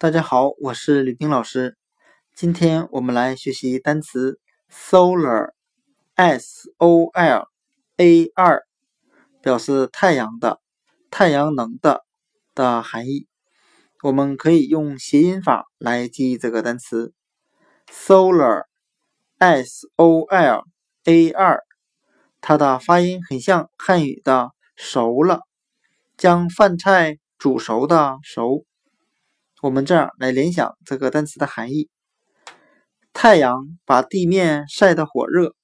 大家好，我是吕冰老师。今天我们来学习单词 solar，s o l a r，表示太阳的、太阳能的的含义。我们可以用谐音法来记忆这个单词 solar，s o l a r，它的发音很像汉语的熟了，将饭菜煮熟的熟。我们这样来联想这个单词的含义：太阳把地面晒得火热。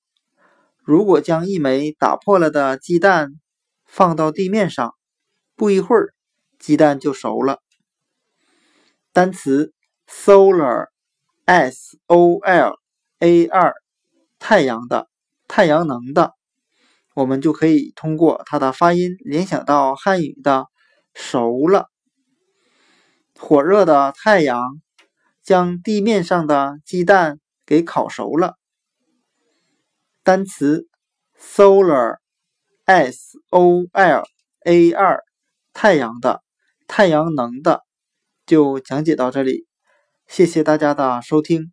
如果将一枚打破了的鸡蛋放到地面上，不一会儿，鸡蛋就熟了。单词 solar，s o l a r，太阳的、太阳能的，我们就可以通过它的发音联想到汉语的熟了。火热的太阳将地面上的鸡蛋给烤熟了。单词 solar，s o l a r，太阳的、太阳能的，就讲解到这里。谢谢大家的收听。